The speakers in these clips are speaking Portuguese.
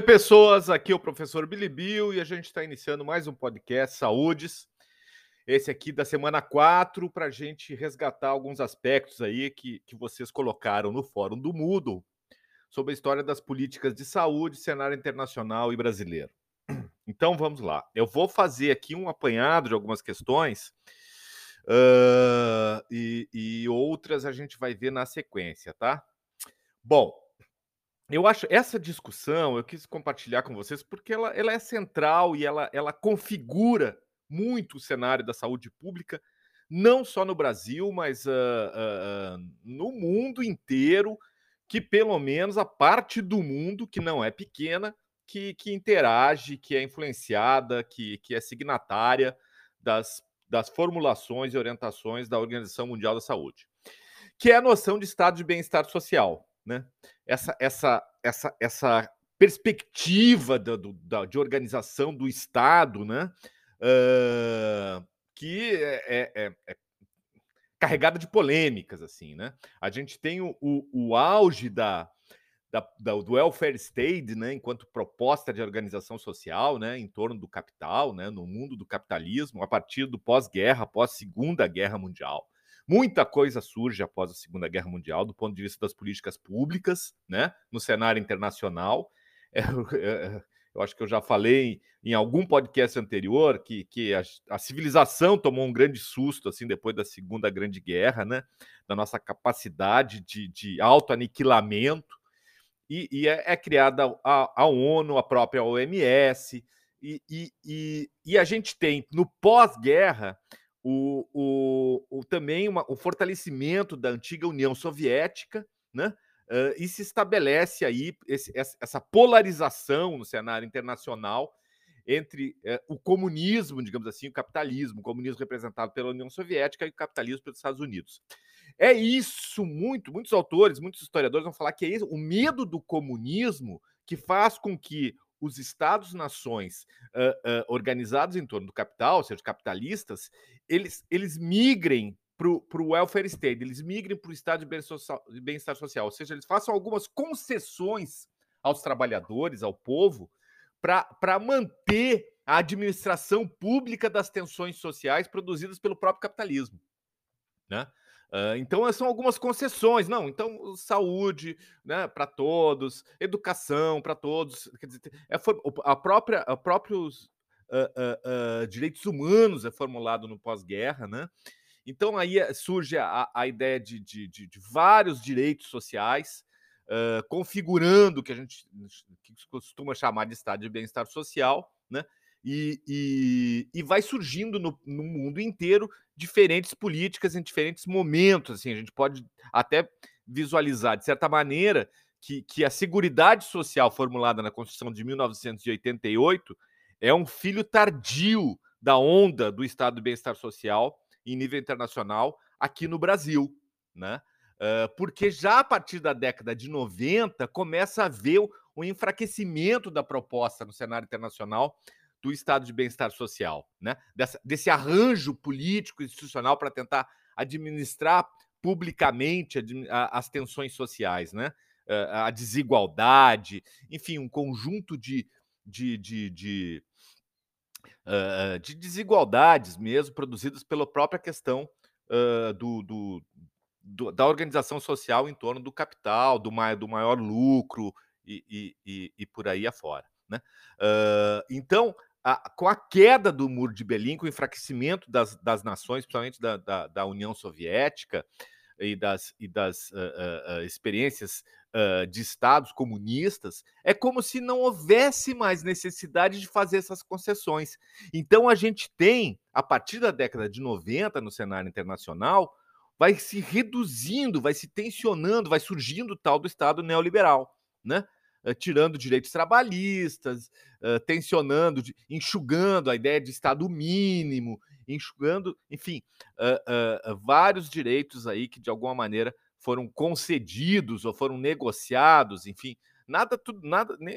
Oi, pessoas. Aqui é o professor Billy Bill e a gente está iniciando mais um podcast Saúdes. Esse aqui da semana 4, para a gente resgatar alguns aspectos aí que, que vocês colocaram no Fórum do Moodle sobre a história das políticas de saúde, cenário internacional e brasileiro. Então vamos lá. Eu vou fazer aqui um apanhado de algumas questões uh, e, e outras a gente vai ver na sequência, tá? Bom, eu acho essa discussão eu quis compartilhar com vocês porque ela, ela é central e ela, ela configura muito o cenário da saúde pública, não só no Brasil, mas uh, uh, no mundo inteiro, que pelo menos a parte do mundo, que não é pequena, que, que interage, que é influenciada, que, que é signatária das, das formulações e orientações da Organização Mundial da Saúde, que é a noção de estado de bem-estar social né? Essa, essa, essa, essa perspectiva da, do, da, de organização do Estado, né? Uh, que é, é, é, é, carregada de polêmicas, assim, né? A gente tem o, o, o auge da, da, da, do welfare state, né, enquanto proposta de organização social, né, em torno do capital, né, no mundo do capitalismo, a partir do pós-guerra, pós-segunda guerra mundial. Muita coisa surge após a Segunda Guerra Mundial, do ponto de vista das políticas públicas, né, no cenário internacional. É, é, eu acho que eu já falei em algum podcast anterior que, que a, a, civilização tomou um grande susto assim depois da Segunda Grande Guerra, né, da nossa capacidade de, de autoaniquilamento. E, e é, é, criada a, a, ONU, a própria OMS, e, e, e, e a gente tem no pós-guerra o, o, o também uma, o fortalecimento da antiga União Soviética, né? Uh, e se estabelece aí esse, essa polarização no cenário internacional entre uh, o comunismo, digamos assim, o capitalismo, o comunismo representado pela União Soviética e o capitalismo pelos Estados Unidos. É isso, muito, muitos autores, muitos historiadores vão falar que é isso, o medo do comunismo que faz com que os Estados-nações uh, uh, organizados em torno do capital, ou seja, capitalistas, eles, eles migrem para o welfare state, eles migrem para o estado de bem-estar social, ou seja, eles façam algumas concessões aos trabalhadores, ao povo, para manter a administração pública das tensões sociais produzidas pelo próprio capitalismo. Né? Então, são algumas concessões. Não, então, saúde né, para todos, educação para todos. Quer dizer, é, a própria, a próprios uh, uh, direitos humanos é formulado no pós-guerra, né? Então, aí eh, surge a, a ideia de, de, de, de, vários direitos sociais, configurando o que a gente que costuma chamar de estado de bem-estar social, né? E, e, e, vai surgindo no, no, mundo inteiro diferentes políticas em diferentes momentos. Assim, a gente pode até visualizar, de certa maneira, que, que a Seguridade Social formulada na Constituição de 1988 é um filho tardio da onda do estado de bem-estar social em nível internacional aqui no Brasil, né? Porque já a partir da década de 90 começa a haver o enfraquecimento da proposta no cenário internacional do estado de bem-estar social, né? Dessa, desse arranjo político institucional para tentar administrar publicamente as tensões sociais, né? A desigualdade, enfim, um conjunto de, de, de, de, de desigualdades mesmo produzidas pela própria questão do, do, do, da organização social em torno do capital, do, mai, do maior lucro e, e, e, e por aí afora. Né? Então, a, com a queda do muro de Berlim, com o enfraquecimento das, das nações, principalmente da, da, da União Soviética e das, e das uh, uh, experiências de estados comunistas, é como se não houvesse mais necessidade de fazer essas concessões. Então a gente tem, a partir da década de 90, no cenário internacional, vai se reduzindo, vai se tensionando, vai surgindo o tal do Estado neoliberal, né? Tirando direitos trabalhistas, uh, tensionando, de, enxugando a ideia de Estado mínimo, enxugando, enfim, uh, vários direitos aí que de alguma maneira foram concedidos ou foram negociados, enfim, nada tudo nada nem,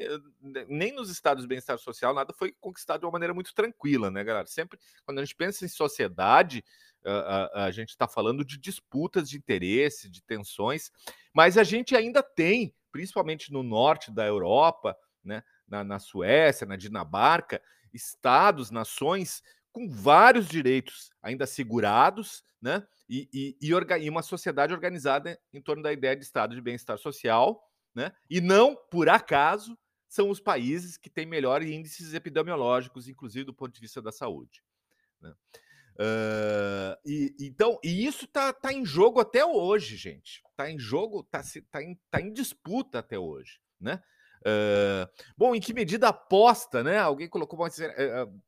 nem nos estados de bem-estar social nada foi conquistado de uma maneira muito tranquila né galera? Sempre quando a gente pensa em sociedade a, a, a gente está falando de disputas de interesse de tensões mas a gente ainda tem principalmente no norte da Europa, né, na, na Suécia, na Dinamarca, estados, nações com vários direitos ainda assegurados, né? E, e, e, e, uma sociedade organizada em torno da ideia de estado de bem-estar social, né? E não, por acaso, são os países que têm melhores índices epidemiológicos, inclusive do ponto de vista da saúde. Né? Uh, e, então, e isso está tá em jogo até hoje, gente. Está em jogo, está tá em, tá em disputa até hoje, né? Uh, bom, em que medida aposta, né? Alguém colocou uma, uh,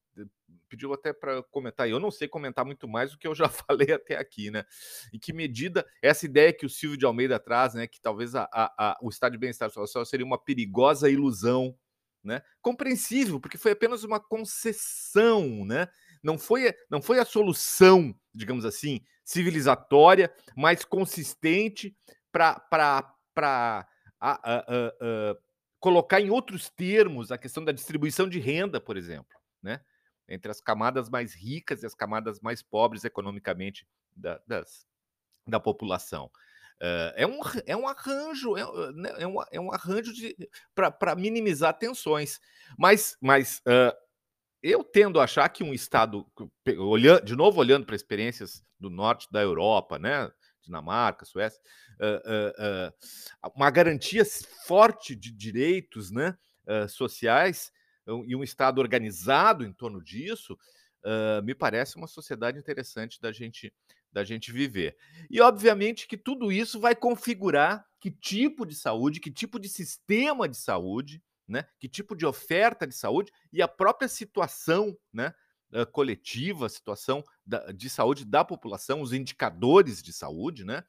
pediu até para comentar. Eu não sei comentar muito mais do que eu já falei até aqui, né? Em que medida essa ideia que o Silvio de Almeida traz, né? Que talvez a, a, a, o estado de bem-estar social seria uma perigosa ilusão, né? Compreensível, porque foi apenas uma concessão, né? Não foi, não foi a solução, digamos assim, civilizatória, mais consistente para colocar em outros termos a questão da distribuição de renda, por exemplo, né? entre as camadas mais ricas e as camadas mais pobres economicamente da, das, da população. Uh, é, um, é um arranjo, é, né, é, um, é um arranjo para minimizar tensões. Mas, mas uh, eu tendo a achar que um Estado, olhando, de novo olhando para experiências do norte da Europa, né? Dinamarca, Suécia, uh, uma garantia forte de direitos né, sociais e um Estado organizado em torno disso, uh, me parece uma sociedade interessante da gente, da gente viver. E, obviamente, que tudo isso vai configurar que tipo de saúde, que tipo de sistema de saúde, né, que tipo de oferta de saúde e a própria situação né, uh, coletiva, situação da, de saúde da população, os indicadores de saúde, né?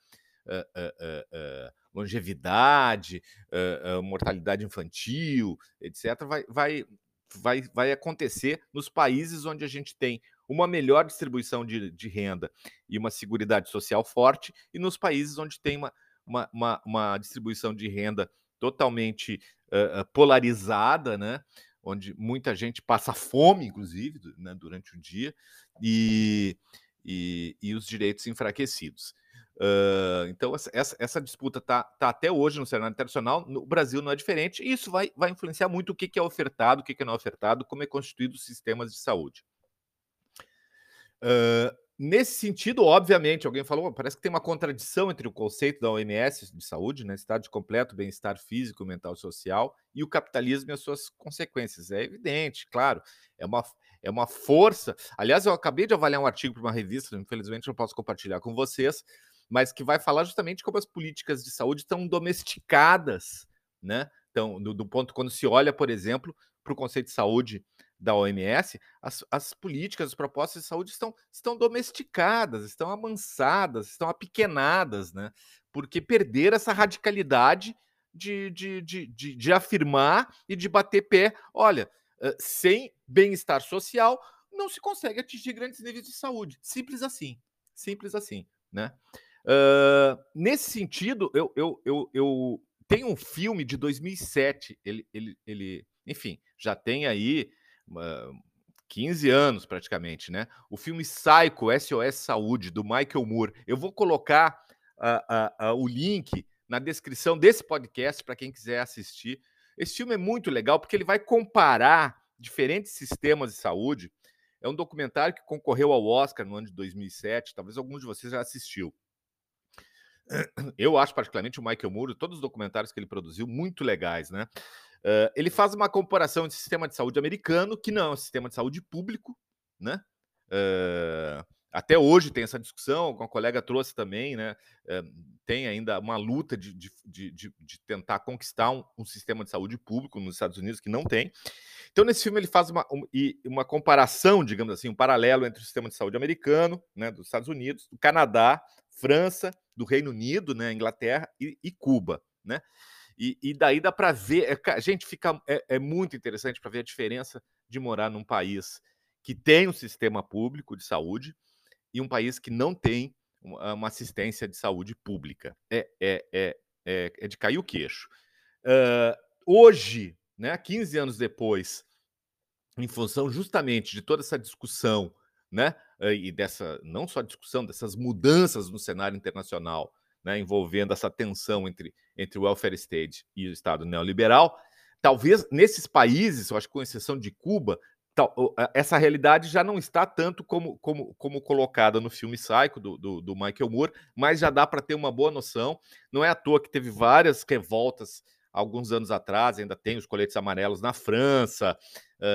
Uh, longevidade, mortalidade infantil, etc., vai, vai, vai, vai acontecer nos países onde a gente tem uma melhor distribuição de, de renda e uma seguridade social forte, e nos países onde tem uma, uma, uma, uma distribuição de renda totalmente uh, polarizada, né? onde muita gente passa fome, inclusive, né, durante o dia, e, e, e os direitos enfraquecidos. Uh, então, essa, essa disputa está tá até hoje no cenário internacional. No Brasil não é diferente, e isso vai, vai influenciar muito o que, que é ofertado, o que, que não é ofertado, como é constituído os sistemas de saúde. Uh, nesse sentido, obviamente, alguém falou, parece que tem uma contradição entre o conceito da OMS de saúde, né, estado de completo bem-estar físico, mental e social, e o capitalismo e as suas consequências. É evidente, claro, é uma, é uma força. Aliás, eu acabei de avaliar um artigo para uma revista, infelizmente não posso compartilhar com vocês, mas que vai falar justamente como as políticas de saúde estão domesticadas, né? Então, do, do ponto quando se olha, por exemplo, para o conceito de saúde da OMS, as, as, políticas, as propostas de saúde estão, estão domesticadas, estão amansadas, estão apequenadas, né? Porque perder essa radicalidade de, de, de, de, de afirmar e de bater pé. Olha, sem bem-estar social, não se consegue atingir grandes níveis de saúde. Simples assim. Simples assim, né? Uh, nesse sentido, eu, eu, eu, eu tenho um filme de 2007, ele, ele, ele enfim, já tem aí uh, 15 anos praticamente, né? O filme Psycho, SOS Saúde, do Michael Moore. Eu vou colocar uh, o link na descrição desse podcast para quem quiser assistir. Esse filme é muito legal porque ele vai comparar diferentes sistemas de saúde. É um documentário que concorreu ao Oscar no ano de 2007. Talvez alguns de vocês já assistiu. Eu acho particularmente o Michael Moore, todos os documentários que ele produziu, muito legais, né? Uh, ele faz uma comparação o sistema de saúde americano, que não é um sistema de saúde público, né? Uh, até hoje tem essa discussão, uma colega trouxe também, né? Uh, tem ainda uma luta de, de, de, de tentar conquistar um, um, sistema de saúde público nos Estados Unidos que não tem. Então, nesse filme, ele faz uma, um, uma comparação, digamos assim, um paralelo entre o sistema de saúde americano, né, dos Estados Unidos, do Canadá, França do Reino Unido, né, Inglaterra e, e Cuba, né? E, e, daí dá para ver, é, gente, fica é, é muito interessante para ver a diferença de morar num país que tem um sistema público de saúde e um país que não tem uma assistência de saúde pública. É, é, é, é, é de cair o queixo. Uh, hoje, né, 15 anos depois, em função justamente de toda essa discussão né? E dessa não só discussão dessas mudanças no cenário internacional, né, envolvendo essa tensão entre, entre o welfare state e o Estado neoliberal, talvez nesses países, eu acho que com exceção de Cuba, tal, essa realidade já não está tanto como, como, como colocada no filme Psycho do, do, do Michael Moore, mas já dá para ter uma boa noção. Não é à toa que teve várias revoltas alguns anos atrás, ainda tem os coletes amarelos na França,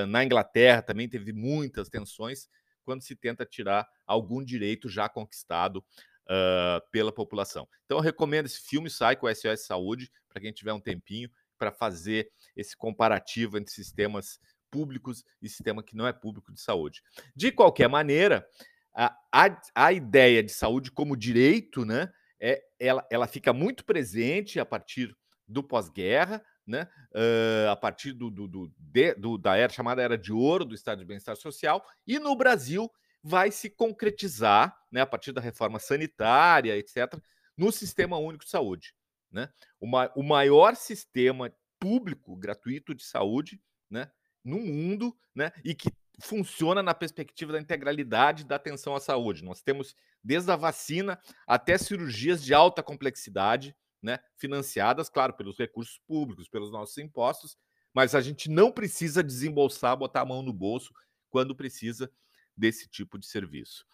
na Inglaterra também teve muitas tensões quando se tenta tirar algum direito já conquistado uh, pela população. Então eu recomendo esse filme Psycho SOS Saúde para quem tiver um tempinho para fazer esse comparativo entre sistemas públicos e sistema que não é público de saúde. De qualquer maneira, a, a, a ideia de saúde como direito, né, é, ela, ela fica muito presente a partir do pós-guerra, né, uh, a partir do, do, do, de, do, da era chamada Era de Ouro do Estado de Bem-Estar Social, e no Brasil vai se concretizar, né, a partir da reforma sanitária, etc., no Sistema Único de Saúde. Né? O, ma o maior sistema público gratuito de saúde né, no mundo, né? E que funciona na perspectiva da integralidade da atenção à saúde. Nós temos desde a vacina até cirurgias de alta complexidade, né, financiadas, claro, pelos recursos públicos, pelos nossos impostos, mas a gente não precisa desembolsar, botar a mão no bolso quando precisa desse tipo de serviço.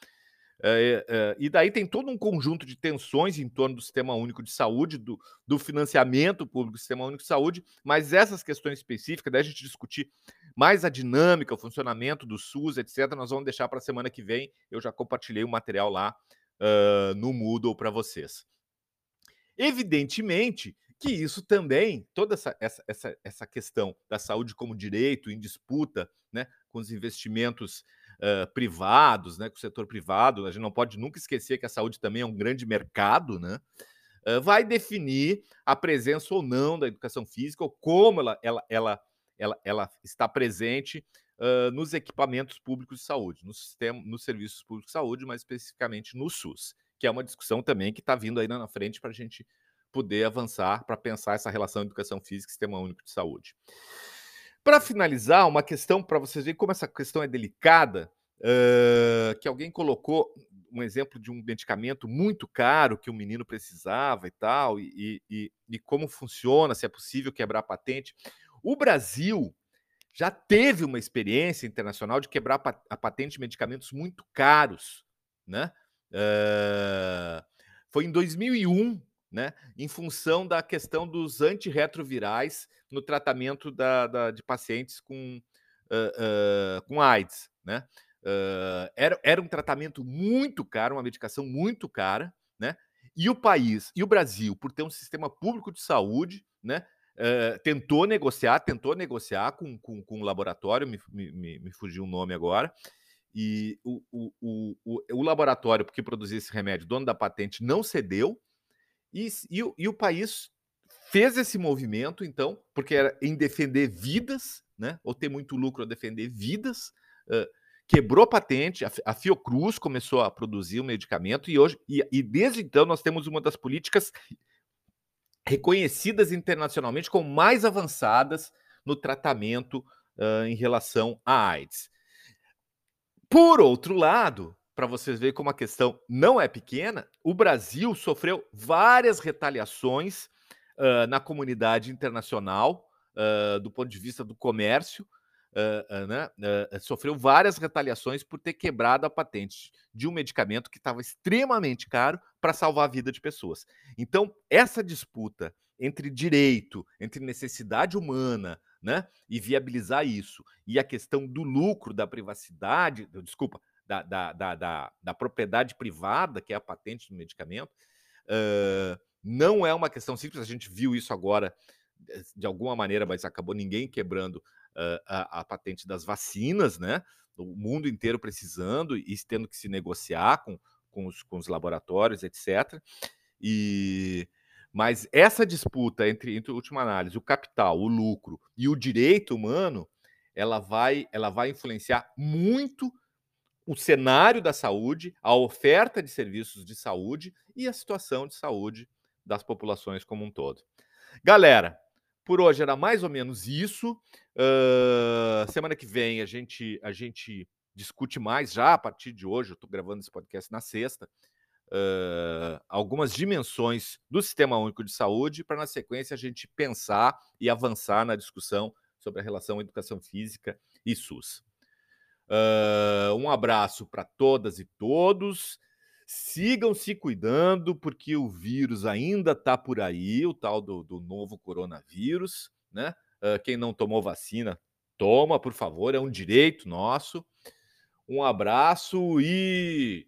É, é, e daí tem todo um conjunto de tensões em torno do Sistema Único de Saúde, do, do financiamento público do Sistema Único de Saúde, mas essas questões específicas, daí a gente discutir mais a dinâmica, o funcionamento do SUS, etc., nós vamos deixar para a semana que vem. Eu já compartilhei o material lá uh, no Moodle para vocês. Evidentemente que isso também, toda essa, essa, essa, essa questão da saúde como direito em disputa né, com os investimentos uh, privados, né, com o setor privado, a gente não pode nunca esquecer que a saúde também é um grande mercado, né? Uh, vai definir a presença ou não da educação física, ou como ela, ela, ela, ela, ela está presente uh, nos equipamentos públicos de saúde, no sistema, nos serviços públicos de saúde, mais especificamente no SUS, que é uma discussão também que está vindo aí na frente para a gente poder avançar para pensar essa relação educação física e sistema único de saúde. Para finalizar, uma questão para vocês verem como essa questão é delicada, uh, que alguém colocou um exemplo de um medicamento muito caro que o menino precisava e tal, e, e, e como funciona, se é possível quebrar patente. O Brasil já teve uma experiência internacional de quebrar a patente de medicamentos muito caros, né? Uh, foi em 2001 né, em função da questão dos antirretrovirais no tratamento da, da de pacientes com, uh, uh, com AIDS. Né? Uh, era, era um tratamento muito caro, uma medicação muito cara, né? E o país, e o Brasil, por ter um sistema público de saúde, né? tentou negociar, tentou negociar com, com, com um laboratório, me, me, me fugiu o nome agora, e o, o, o, o laboratório que produzia esse remédio, dono da patente, não cedeu, e, e, e o país fez esse movimento, então, porque era em defender vidas, né? Ou ter muito lucro a defender vidas. Uh, quebrou patente, a, a Fiocruz começou a produzir o medicamento e hoje e, e, desde então nós temos uma das políticas reconhecidas internacionalmente como mais avançadas no tratamento uh, em relação à AIDS. Por outro lado, para vocês verem como a questão não é pequena, o Brasil sofreu várias retaliações uh, na comunidade internacional, uh, do ponto de vista do comércio, uh, né? sofreu várias retaliações por ter quebrado a patente de um medicamento que estava extremamente caro para salvar a vida de pessoas. Então, essa disputa entre direito, entre necessidade humana, né, e viabilizar isso, e a questão do lucro, da privacidade, desculpa, da, da, da, da, da propriedade privada, que é a patente do medicamento, uh, não é uma questão simples. A gente viu isso agora de alguma maneira, mas acabou ninguém quebrando uh, a, a, patente das vacinas, né? O mundo inteiro precisando e tendo que se negociar com, com, os, com os laboratórios, etc. E mas essa disputa entre, entre última análise, o capital, o lucro e o direito humano, ela vai, ela vai influenciar muito o cenário da saúde, a oferta de serviços de saúde e a situação de saúde das populações como um todo. Galera, por hoje era mais ou menos isso. Uh, semana que vem a gente, a gente discute mais já a partir de hoje. Eu estou gravando esse podcast na sexta. uh, algumas dimensões do Sistema Único de Saúde, para na sequência a gente pensar e avançar na discussão sobre a relação educação física e SUS. Uh, um abraço para todas e todos. Sigam se cuidando, porque o vírus ainda está por aí, o tal do, do novo coronavírus, né? Uh, quem não tomou vacina, toma, por favor, é um direito nosso. Um abraço e